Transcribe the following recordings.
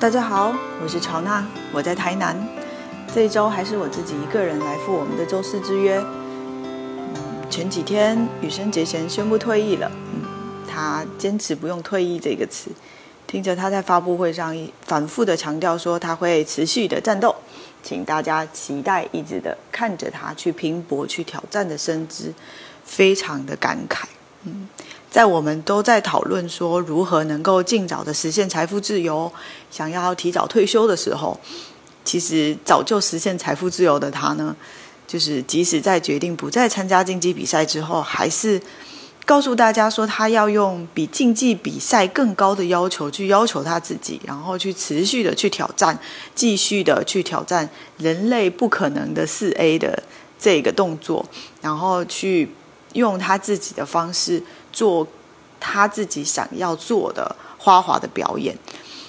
大家好，我是乔娜，我在台南。这一周还是我自己一个人来赴我们的周四之约。前几天羽生结弦宣布退役了，嗯，他坚持不用退役这个词，听着他在发布会上反复的强调说他会持续的战斗，请大家期待一直的看着他去拼搏、去挑战的身姿，非常的感慨，嗯。在我们都在讨论说如何能够尽早的实现财富自由，想要提早退休的时候，其实早就实现财富自由的他呢，就是即使在决定不再参加竞技比赛之后，还是告诉大家说他要用比竞技比赛更高的要求去要求他自己，然后去持续的去挑战，继续的去挑战人类不可能的四 A 的这个动作，然后去用他自己的方式。做他自己想要做的花滑的表演，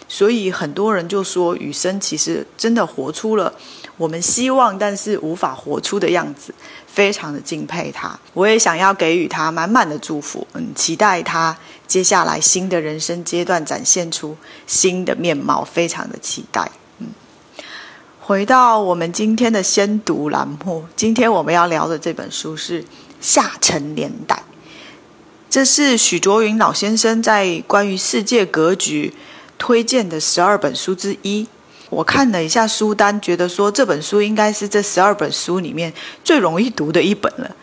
所以很多人就说雨生其实真的活出了我们希望但是无法活出的样子，非常的敬佩他。我也想要给予他满满的祝福，嗯，期待他接下来新的人生阶段展现出新的面貌，非常的期待。嗯，回到我们今天的先读栏目，今天我们要聊的这本书是《下沉年代》。这是许卓云老先生在关于世界格局推荐的十二本书之一。我看了一下书单，觉得说这本书应该是这十二本书里面最容易读的一本了。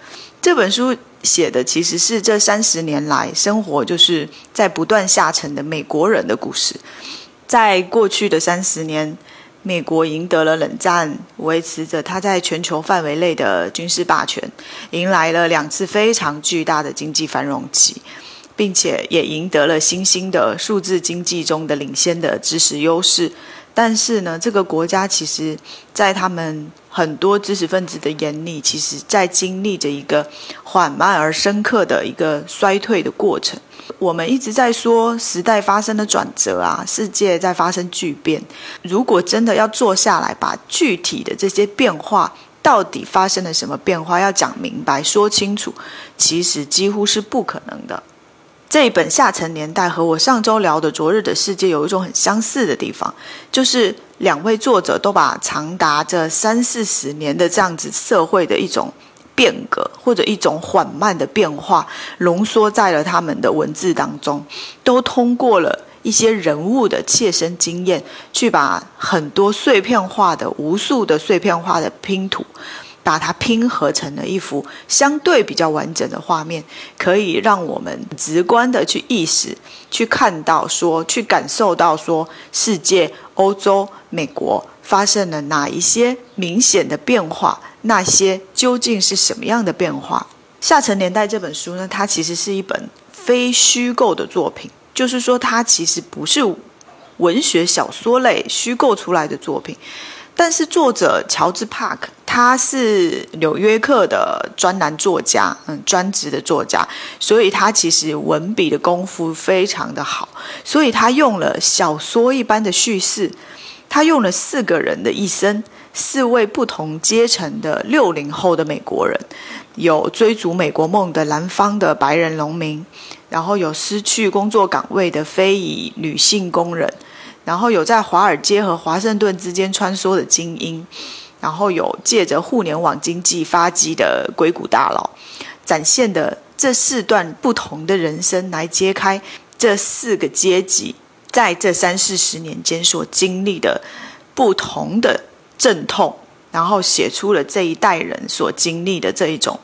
这本书写的其实是这三十年来生活就是在不断下沉的美国人的故事。在过去的三十年。美国赢得了冷战，维持着它在全球范围内的军事霸权，迎来了两次非常巨大的经济繁荣期，并且也赢得了新兴的数字经济中的领先的知识优势。但是呢，这个国家其实，在他们很多知识分子的眼里，其实在经历着一个缓慢而深刻的一个衰退的过程。我们一直在说时代发生的转折啊，世界在发生巨变。如果真的要坐下来，把具体的这些变化到底发生了什么变化，要讲明白、说清楚，其实几乎是不可能的。这一本《下沉年代》和我上周聊的《昨日的世界》有一种很相似的地方，就是两位作者都把长达这三四十年的这样子社会的一种。变革或者一种缓慢的变化，浓缩在了他们的文字当中，都通过了一些人物的切身经验，去把很多碎片化的、无数的碎片化的拼图，把它拼合成了一幅相对比较完整的画面，可以让我们直观的去意识、去看到、说、去感受到说，世界、欧洲、美国发生了哪一些明显的变化。那些究竟是什么样的变化？《下沉年代》这本书呢？它其实是一本非虚构的作品，就是说它其实不是文学小说类虚构出来的作品。但是作者乔治·帕克，他是《纽约客》的专栏作家，嗯，专职的作家，所以他其实文笔的功夫非常的好，所以他用了小说一般的叙事，他用了四个人的一生。四位不同阶层的六零后的美国人，有追逐美国梦的南方的白人农民，然后有失去工作岗位的非裔女性工人，然后有在华尔街和华盛顿之间穿梭的精英，然后有借着互联网经济发迹的硅谷大佬，展现的这四段不同的人生，来揭开这四个阶级在这三四十年间所经历的不同的。阵痛，然后写出了这一代人所经历的这一种，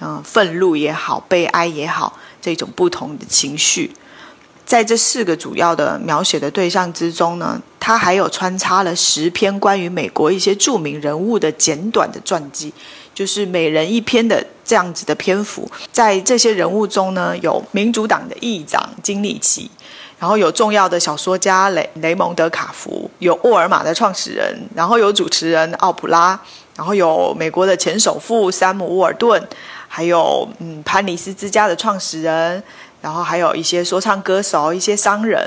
嗯，愤怒也好，悲哀也好，这种不同的情绪，在这四个主要的描写的对象之中呢，他还有穿插了十篇关于美国一些著名人物的简短的传记，就是每人一篇的这样子的篇幅。在这些人物中呢，有民主党的议长金里奇。然后有重要的小说家雷雷蒙德卡福，有沃尔玛的创始人，然后有主持人奥普拉，然后有美国的前首富山姆沃尔顿，还有嗯潘尼斯之家的创始人，然后还有一些说唱歌手、一些商人。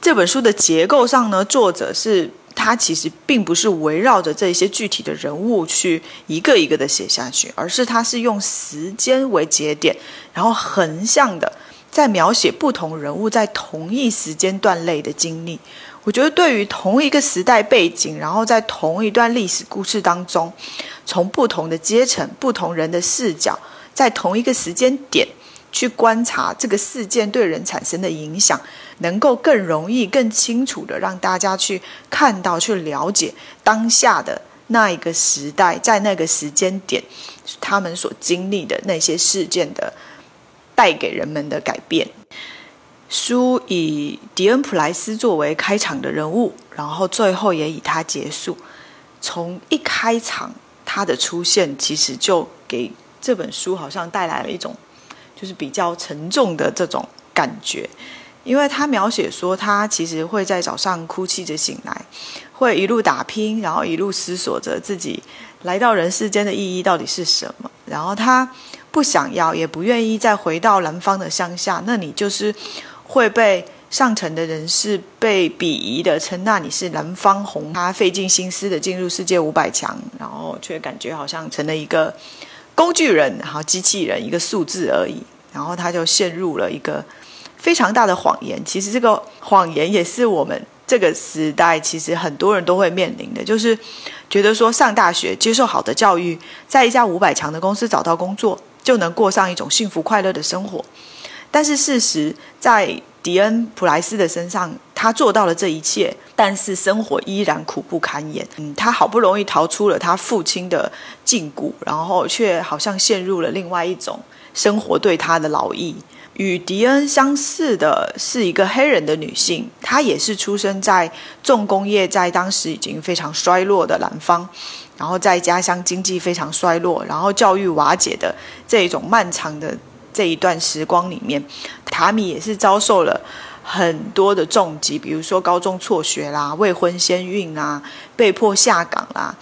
这本书的结构上呢，作者是他其实并不是围绕着这些具体的人物去一个一个的写下去，而是他是用时间为节点，然后横向的。在描写不同人物在同一时间段内的经历，我觉得对于同一个时代背景，然后在同一段历史故事当中，从不同的阶层、不同人的视角，在同一个时间点去观察这个事件对人产生的影响，能够更容易、更清楚的让大家去看到、去了解当下的那一个时代，在那个时间点，他们所经历的那些事件的带给人们的改变。书以迪恩·普莱斯作为开场的人物，然后最后也以他结束。从一开场，他的出现其实就给这本书好像带来了一种，就是比较沉重的这种感觉，因为他描写说，他其实会在早上哭泣着醒来，会一路打拼，然后一路思索着自己来到人世间的意义到底是什么，然后他不想要，也不愿意再回到南方的乡下，那你就是。会被上层的人士被鄙夷的称那你是南方红，他费尽心思的进入世界五百强，然后却感觉好像成了一个工具人，然后机器人一个数字而已，然后他就陷入了一个非常大的谎言。其实这个谎言也是我们这个时代其实很多人都会面临的，就是觉得说上大学接受好的教育，在一家五百强的公司找到工作，就能过上一种幸福快乐的生活。但是事实，在迪恩·普莱斯的身上，他做到了这一切，但是生活依然苦不堪言。嗯，他好不容易逃出了他父亲的禁锢，然后却好像陷入了另外一种生活对他的劳役。与迪恩相似的是一个黑人的女性，她也是出生在重工业在当时已经非常衰落的南方，然后在家乡经济非常衰落，然后教育瓦解的这一种漫长的。这一段时光里面，塔米也是遭受了很多的重击，比如说高中辍学啦、未婚先孕啊、被迫下岗啦。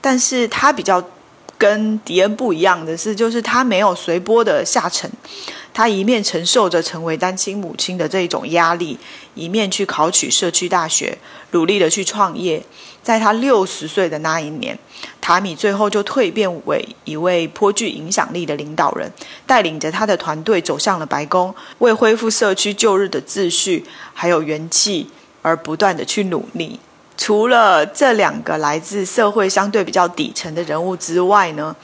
但是他比较跟迪恩不一样的是，就是他没有随波的下沉，他一面承受着成为单亲母亲的这一种压力，一面去考取社区大学，努力的去创业。在他六十岁的那一年，塔米最后就蜕变为一位颇具影响力的领导人，带领着他的团队走向了白宫，为恢复社区旧日的秩序还有元气而不断的去努力。除了这两个来自社会相对比较底层的人物之外呢，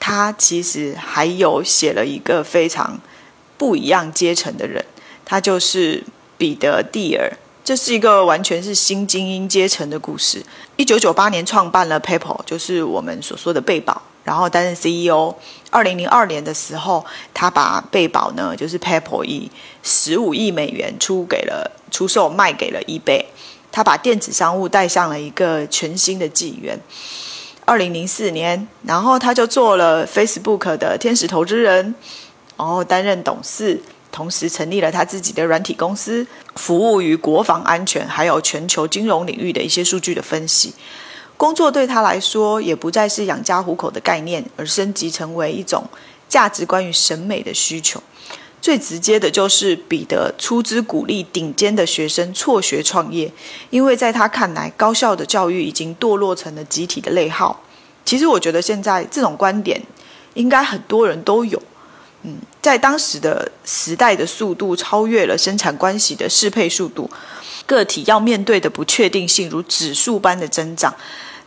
他其实还有写了一个非常不一样阶层的人，他就是彼得蒂尔。这是一个完全是新精英阶层的故事。一九九八年创办了 PayPal，就是我们所说的贝宝，然后担任 CEO。二零零二年的时候，他把贝宝呢，就是 PayPal 以十五亿美元出给了出售卖给了 eBay。他把电子商务带向了一个全新的纪元。二零零四年，然后他就做了 Facebook 的天使投资人，然后担任董事。同时成立了他自己的软体公司，服务于国防安全还有全球金融领域的一些数据的分析。工作对他来说也不再是养家糊口的概念，而升级成为一种价值观与审美的需求。最直接的就是彼得出资鼓励顶尖的学生辍学创业，因为在他看来，高校的教育已经堕落成了集体的内耗。其实我觉得现在这种观点应该很多人都有。嗯，在当时的时代的速度超越了生产关系的适配速度，个体要面对的不确定性如指数般的增长。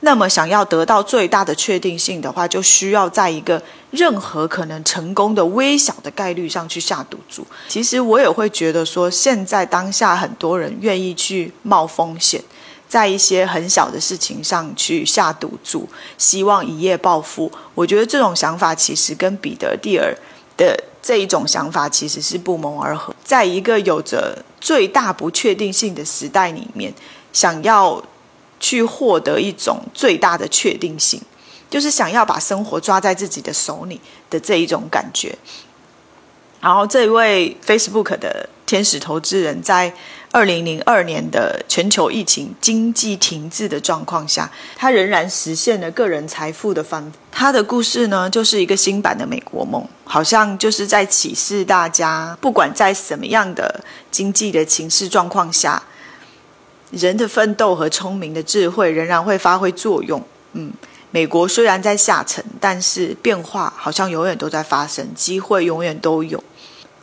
那么，想要得到最大的确定性的话，就需要在一个任何可能成功的微小的概率上去下赌注。其实我也会觉得说，现在当下很多人愿意去冒风险，在一些很小的事情上去下赌注，希望一夜暴富。我觉得这种想法其实跟彼得蒂尔。的这一种想法其实是不谋而合。在一个有着最大不确定性的时代里面，想要去获得一种最大的确定性，就是想要把生活抓在自己的手里的这一种感觉。然后，这一位 Facebook 的天使投资人，在二零零二年的全球疫情、经济停滞的状况下，他仍然实现了个人财富的翻。他的故事呢，就是一个新版的美国梦，好像就是在启示大家，不管在什么样的经济的情势状况下，人的奋斗和聪明的智慧仍然会发挥作用。嗯。美国虽然在下沉，但是变化好像永远都在发生，机会永远都有。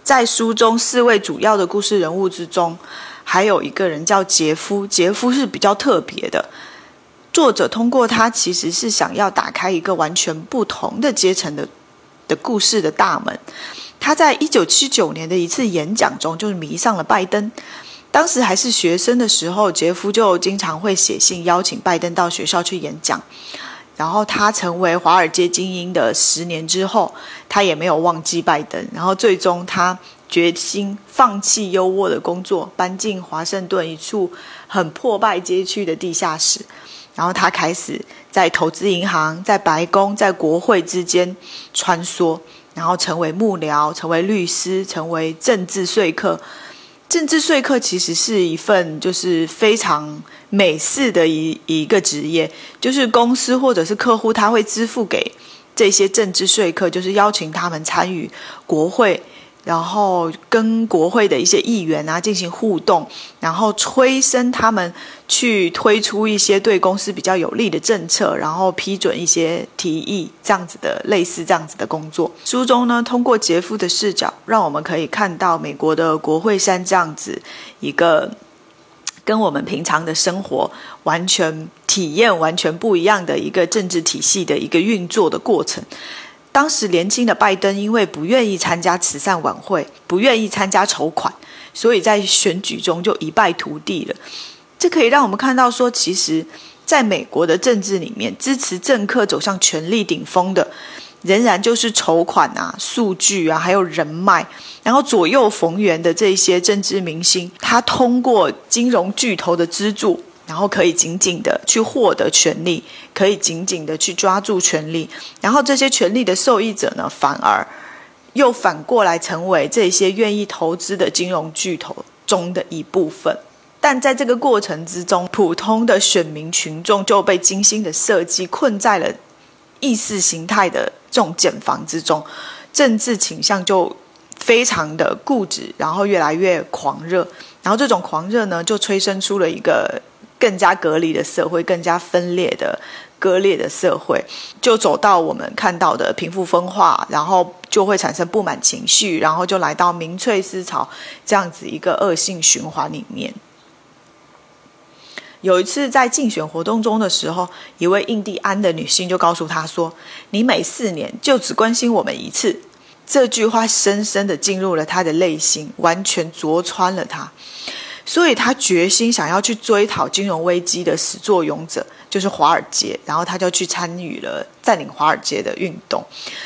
在书中四位主要的故事人物之中，还有一个人叫杰夫，杰夫是比较特别的。作者通过他其实是想要打开一个完全不同的阶层的的故事的大门。他在一九七九年的一次演讲中，就是迷上了拜登。当时还是学生的时候，杰夫就经常会写信邀请拜登到学校去演讲。然后他成为华尔街精英的十年之后，他也没有忘记拜登。然后最终他决心放弃优渥的工作，搬进华盛顿一处很破败街区的地下室。然后他开始在投资银行、在白宫、在国会之间穿梭，然后成为幕僚、成为律师、成为政治说客。政治说客其实是一份就是非常美式的一一个职业，就是公司或者是客户他会支付给这些政治说客，就是邀请他们参与国会。然后跟国会的一些议员啊进行互动，然后催生他们去推出一些对公司比较有利的政策，然后批准一些提议，这样子的类似这样子的工作。书中呢，通过杰夫的视角，让我们可以看到美国的国会山这样子一个跟我们平常的生活完全体验完全不一样的一个政治体系的一个运作的过程。当时年轻的拜登因为不愿意参加慈善晚会，不愿意参加筹款，所以在选举中就一败涂地了。这可以让我们看到说，其实在美国的政治里面，支持政客走向权力顶峰的，仍然就是筹款啊、数据啊，还有人脉，然后左右逢源的这些政治明星，他通过金融巨头的资助。然后可以紧紧的去获得权利，可以紧紧的去抓住权利，然后这些权利的受益者呢，反而又反过来成为这些愿意投资的金融巨头中的一部分。但在这个过程之中，普通的选民群众就被精心的设计困在了意识形态的这种茧房之中，政治倾向就非常的固执，然后越来越狂热，然后这种狂热呢，就催生出了一个。更加隔离的社会，更加分裂的、割裂的社会，就走到我们看到的贫富分化，然后就会产生不满情绪，然后就来到民粹思潮这样子一个恶性循环里面。有一次在竞选活动中的时候，一位印第安的女性就告诉他说：“你每四年就只关心我们一次。”这句话深深的进入了他的内心，完全灼穿了他。所以他决心想要去追讨金融危机的始作俑者，就是华尔街。然后他就去参与了占领华尔街的运动。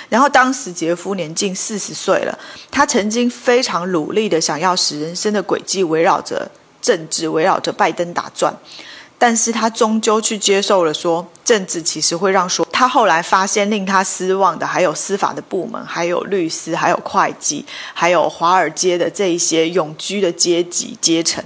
然后当时杰夫年近四十岁了，他曾经非常努力的想要使人生的轨迹围绕着政治，围绕着拜登打转。但是他终究去接受了说，政治其实会让说。他后来发现令他失望的还有司法的部门，还有律师，还有会计，还有华尔街的这一些永居的阶级阶层，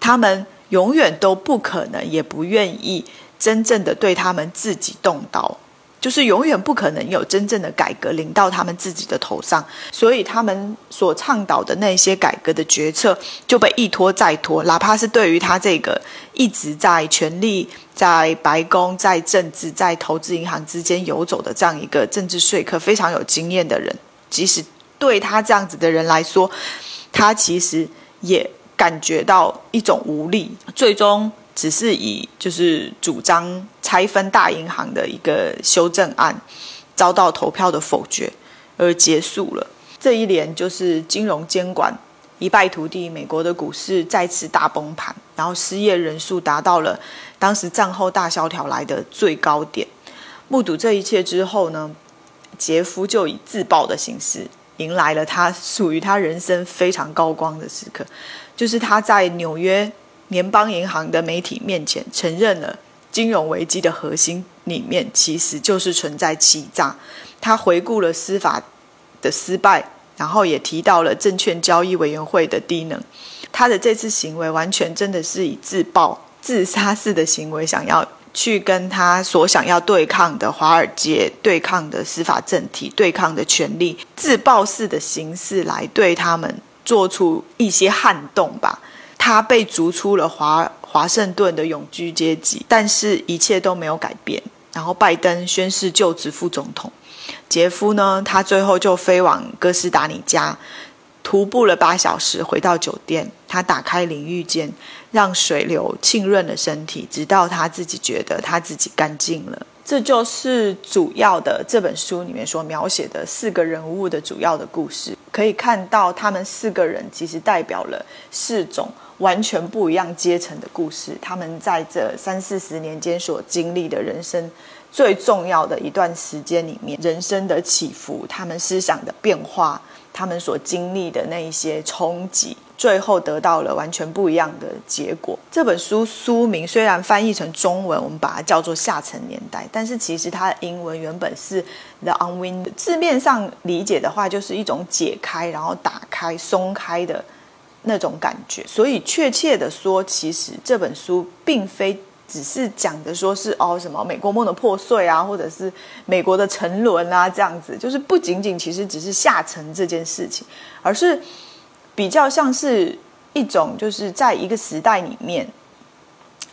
他们永远都不可能，也不愿意真正的对他们自己动刀。就是永远不可能有真正的改革临到他们自己的头上，所以他们所倡导的那些改革的决策就被一拖再拖，哪怕是对于他这个一直在权力、在白宫、在政治、在投资银行之间游走的这样一个政治说客非常有经验的人，即使对他这样子的人来说，他其实也感觉到一种无力，最终。只是以就是主张拆分大银行的一个修正案遭到投票的否决而结束了。这一年就是金融监管一败涂地，美国的股市再次大崩盘，然后失业人数达到了当时战后大萧条来的最高点。目睹这一切之后呢，杰夫就以自爆的形式迎来了他属于他人生非常高光的时刻，就是他在纽约。联邦银行的媒体面前承认了金融危机的核心里面其实就是存在欺诈。他回顾了司法的失败，然后也提到了证券交易委员会的低能。他的这次行为完全真的是以自爆、自杀式的行为，想要去跟他所想要对抗的华尔街、对抗的司法政体、对抗的权利，自爆式的形式来对他们做出一些撼动吧。他被逐出了华华盛顿的永居阶级，但是一切都没有改变。然后拜登宣誓就职副总统，杰夫呢，他最后就飞往哥斯达尼加，徒步了八小时回到酒店，他打开淋浴间，让水流浸润了身体，直到他自己觉得他自己干净了。这就是主要的这本书里面所描写的四个人物的主要的故事。可以看到，他们四个人其实代表了四种完全不一样阶层的故事。他们在这三四十年间所经历的人生最重要的一段时间里面，人生的起伏，他们思想的变化。他们所经历的那一些冲击，最后得到了完全不一样的结果。这本书书名虽然翻译成中文，我们把它叫做《下层年代》，但是其实它的英文原本是 “the unwind”。字面上理解的话，就是一种解开、然后打开、松开的那种感觉。所以，确切的说，其实这本书并非。只是讲的说是哦什么美国梦的破碎啊，或者是美国的沉沦啊，这样子，就是不仅仅其实只是下沉这件事情，而是比较像是一种就是在一个时代里面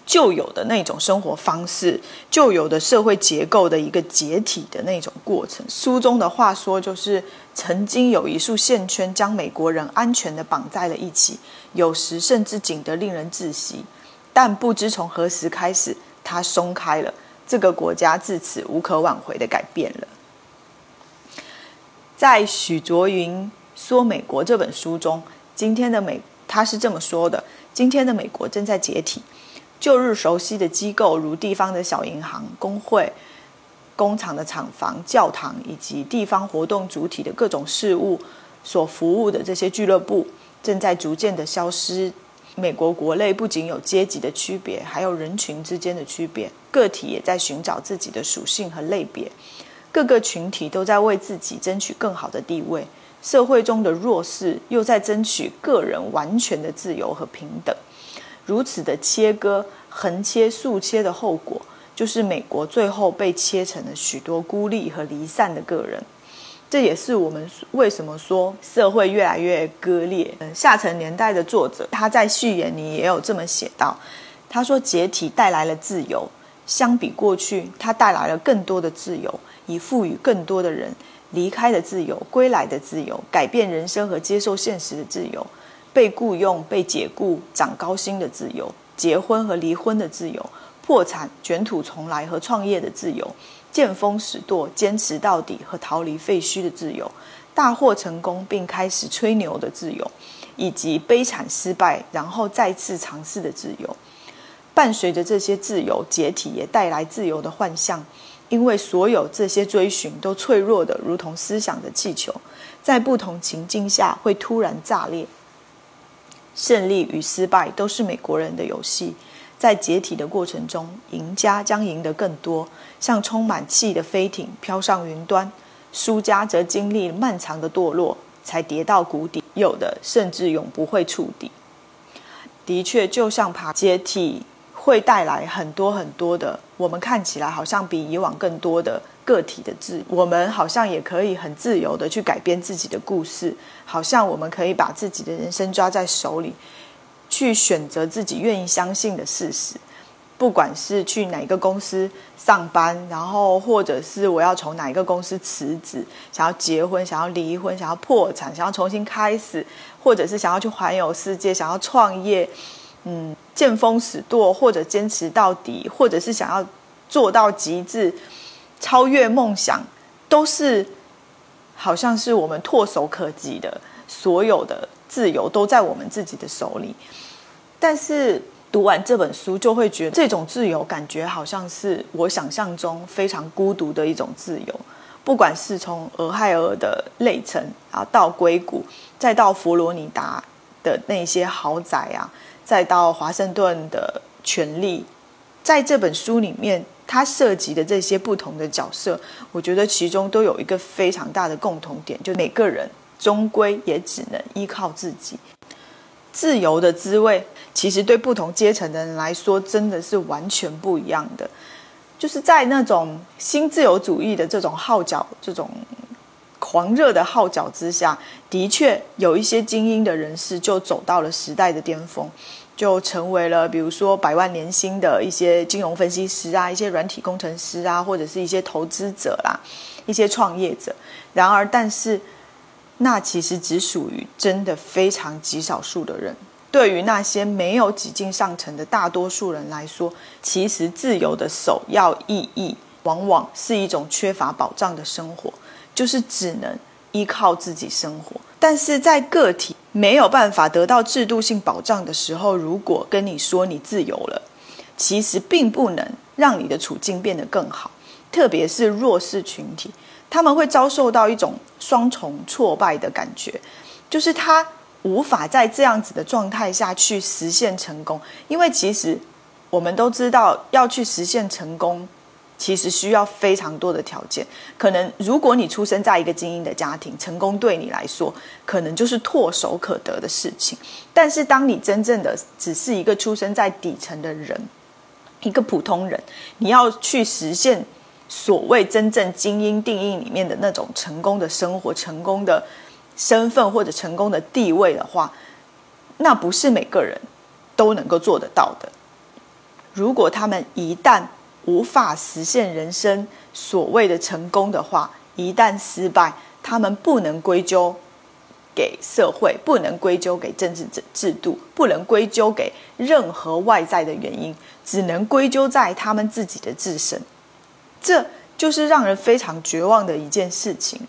旧有的那种生活方式、旧有的社会结构的一个解体的那种过程。书中的话说，就是曾经有一束线圈将美国人安全的绑在了一起，有时甚至紧得令人窒息。但不知从何时开始，它松开了。这个国家自此无可挽回的改变了。在许卓云说美国这本书中，今天的美他是这么说的：今天的美国正在解体，旧日熟悉的机构，如地方的小银行、工会、工厂的厂房、教堂以及地方活动主体的各种事务所服务的这些俱乐部，正在逐渐的消失。美国国内不仅有阶级的区别，还有人群之间的区别。个体也在寻找自己的属性和类别，各个群体都在为自己争取更好的地位。社会中的弱势又在争取个人完全的自由和平等。如此的切割、横切、竖切的后果，就是美国最后被切成了许多孤立和离散的个人。这也是我们为什么说社会越来越割裂。嗯，下层年代的作者他在序言里也有这么写到，他说解体带来了自由，相比过去，它带来了更多的自由，以赋予更多的人离开的自由、归来的自由、改变人生和接受现实的自由、被雇佣、被解雇、涨高薪的自由、结婚和离婚的自由、破产、卷土重来和创业的自由。见风使舵、坚持到底和逃离废墟的自由，大获成功并开始吹牛的自由，以及悲惨失败然后再次尝试的自由。伴随着这些自由解体，也带来自由的幻象，因为所有这些追寻都脆弱的如同思想的气球，在不同情境下会突然炸裂。胜利与失败都是美国人的游戏。在解体的过程中，赢家将赢得更多，像充满气的飞艇飘上云端；输家则经历漫长的堕落，才跌到谷底，有的甚至永不会触底。的确，就像爬阶梯，会带来很多很多的，我们看起来好像比以往更多的个体的自，我们好像也可以很自由的去改编自己的故事，好像我们可以把自己的人生抓在手里。去选择自己愿意相信的事实，不管是去哪一个公司上班，然后或者是我要从哪一个公司辞职，想要结婚，想要离婚，想要破产，想要重新开始，或者是想要去环游世界，想要创业，嗯，见风使舵，或者坚持到底，或者是想要做到极致，超越梦想，都是好像是我们唾手可及的，所有的。自由都在我们自己的手里，但是读完这本书就会觉得，这种自由感觉好像是我想象中非常孤独的一种自由。不管是从俄亥俄的内城啊，到硅谷，再到佛罗里达的那些豪宅啊，再到华盛顿的权力，在这本书里面，它涉及的这些不同的角色，我觉得其中都有一个非常大的共同点，就每个人。终归也只能依靠自己。自由的滋味，其实对不同阶层的人来说，真的是完全不一样的。就是在那种新自由主义的这种号角、这种狂热的号角之下，的确有一些精英的人士就走到了时代的巅峰，就成为了比如说百万年薪的一些金融分析师啊、一些软体工程师啊，或者是一些投资者啦、一些创业者。然而，但是。那其实只属于真的非常极少数的人。对于那些没有挤进上层的大多数人来说，其实自由的首要意义，往往是一种缺乏保障的生活，就是只能依靠自己生活。但是在个体没有办法得到制度性保障的时候，如果跟你说你自由了，其实并不能让你的处境变得更好，特别是弱势群体，他们会遭受到一种双重挫败的感觉，就是他。无法在这样子的状态下去实现成功，因为其实我们都知道，要去实现成功，其实需要非常多的条件。可能如果你出生在一个精英的家庭，成功对你来说可能就是唾手可得的事情。但是，当你真正的只是一个出生在底层的人，一个普通人，你要去实现所谓真正精英定义里面的那种成功的生活，成功的。身份或者成功的地位的话，那不是每个人都能够做得到的。如果他们一旦无法实现人生所谓的成功的话，一旦失败，他们不能归咎给社会，不能归咎给政治制制度，不能归咎给任何外在的原因，只能归咎在他们自己的自身。这就是让人非常绝望的一件事情。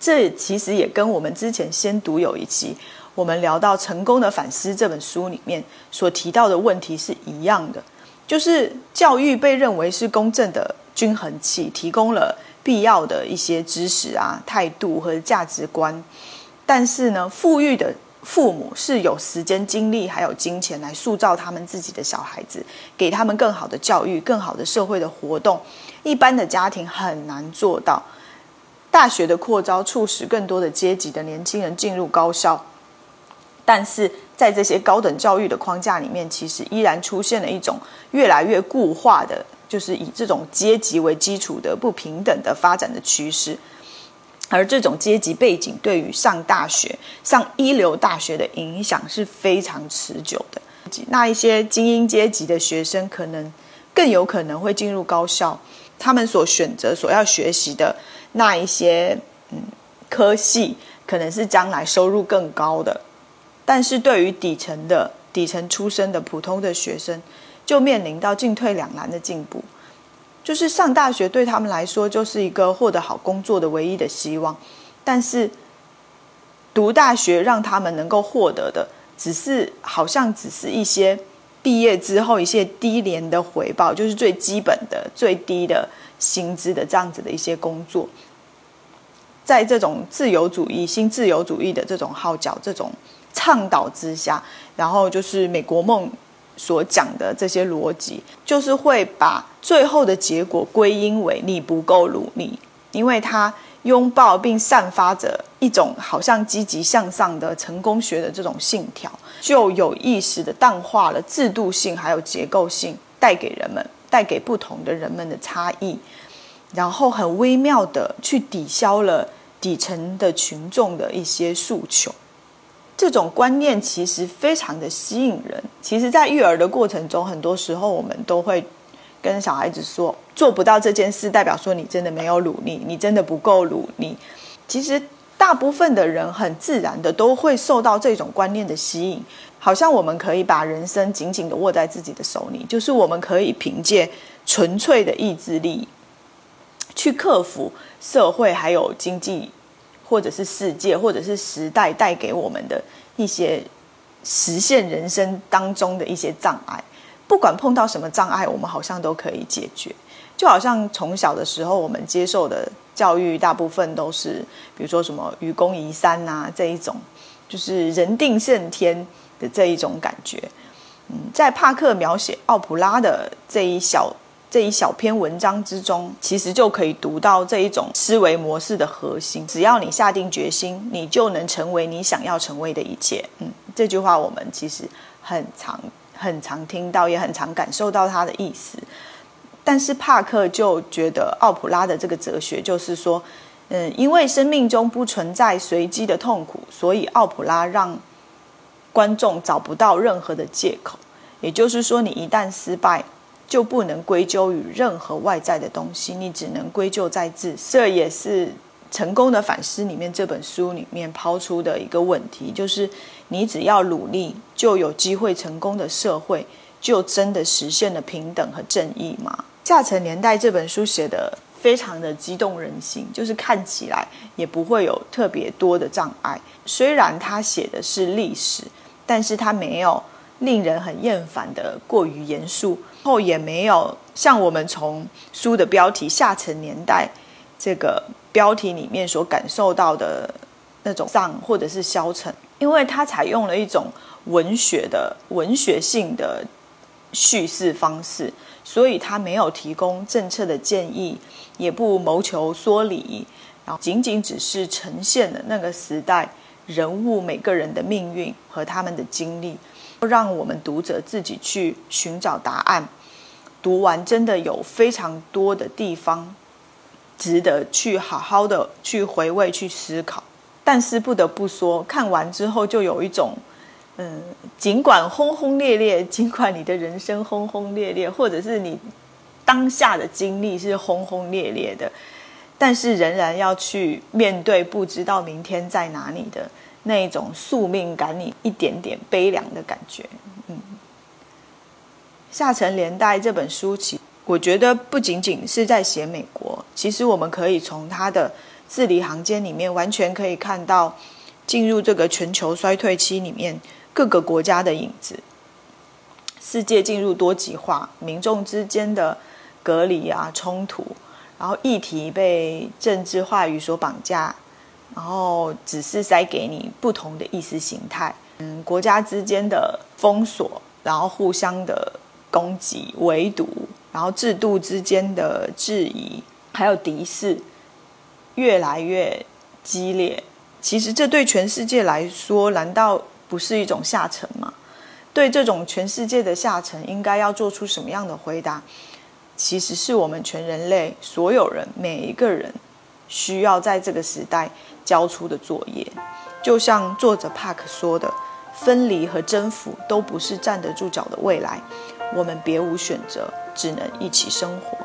这其实也跟我们之前先读有一期，我们聊到《成功的反思》这本书里面所提到的问题是一样的，就是教育被认为是公正的均衡器，提供了必要的一些知识啊、态度和价值观，但是呢，富裕的父母是有时间、精力还有金钱来塑造他们自己的小孩子，给他们更好的教育、更好的社会的活动，一般的家庭很难做到。大学的扩招促使更多的阶级的年轻人进入高校，但是在这些高等教育的框架里面，其实依然出现了一种越来越固化的，就是以这种阶级为基础的不平等的发展的趋势。而这种阶级背景对于上大学、上一流大学的影响是非常持久的。那一些精英阶级的学生，可能更有可能会进入高校，他们所选择、所要学习的。那一些嗯科系可能是将来收入更高的，但是对于底层的底层出身的普通的学生，就面临到进退两难的进步。就是上大学对他们来说就是一个获得好工作的唯一的希望，但是读大学让他们能够获得的，只是好像只是一些毕业之后一些低廉的回报，就是最基本的最低的。薪资的这样子的一些工作，在这种自由主义、新自由主义的这种号角、这种倡导之下，然后就是美国梦所讲的这些逻辑，就是会把最后的结果归因为你不够努力，因为他拥抱并散发着一种好像积极向上的成功学的这种信条，就有意识的淡化了制度性还有结构性带给人们。带给不同的人们的差异，然后很微妙的去抵消了底层的群众的一些诉求。这种观念其实非常的吸引人。其实，在育儿的过程中，很多时候我们都会跟小孩子说，做不到这件事，代表说你真的没有努力，你真的不够努力。其实。大部分的人很自然的都会受到这种观念的吸引，好像我们可以把人生紧紧的握在自己的手里，就是我们可以凭借纯粹的意志力，去克服社会还有经济，或者是世界，或者是时代带给我们的一些实现人生当中的一些障碍。不管碰到什么障碍，我们好像都可以解决。就好像从小的时候，我们接受的教育大部分都是，比如说什么愚公移山啊这一种，就是人定胜天的这一种感觉。嗯，在帕克描写奥普拉的这一小这一小篇文章之中，其实就可以读到这一种思维模式的核心。只要你下定决心，你就能成为你想要成为的一切。嗯，这句话我们其实很常很常听到，也很常感受到它的意思。但是帕克就觉得奥普拉的这个哲学就是说，嗯，因为生命中不存在随机的痛苦，所以奥普拉让观众找不到任何的借口。也就是说，你一旦失败，就不能归咎于任何外在的东西，你只能归咎在自。这也是成功的反思里面这本书里面抛出的一个问题，就是你只要努力，就有机会成功的社会，就真的实现了平等和正义吗？《下层年代》这本书写的非常的激动人心，就是看起来也不会有特别多的障碍。虽然他写的是历史，但是他没有令人很厌烦的过于严肃，后也没有像我们从书的标题《下层年代》这个标题里面所感受到的那种丧或者是消沉，因为他采用了一种文学的文学性的叙事方式，所以他没有提供政策的建议，也不谋求说理，然后仅仅只是呈现了那个时代。人物每个人的命运和他们的经历，让我们读者自己去寻找答案。读完真的有非常多的地方值得去好好的去回味、去思考。但是不得不说，看完之后就有一种，嗯，尽管轰轰烈烈，尽管你的人生轰轰烈烈，或者是你当下的经历是轰轰烈烈的。但是仍然要去面对不知道明天在哪里的那一种宿命感，你一点点悲凉的感觉。嗯，《下沉年代》这本书，其我觉得不仅仅是在写美国，其实我们可以从它的字里行间里面，完全可以看到进入这个全球衰退期里面各个国家的影子。世界进入多极化，民众之间的隔离啊，冲突。然后议题被政治话语所绑架，然后只是塞给你不同的意识形态。嗯，国家之间的封锁，然后互相的攻击、围堵，然后制度之间的质疑，还有敌视，越来越激烈。其实这对全世界来说，难道不是一种下沉吗？对这种全世界的下沉，应该要做出什么样的回答？其实是我们全人类所有人每一个人需要在这个时代交出的作业，就像作者帕克说的：“分离和征服都不是站得住脚的未来，我们别无选择，只能一起生活。”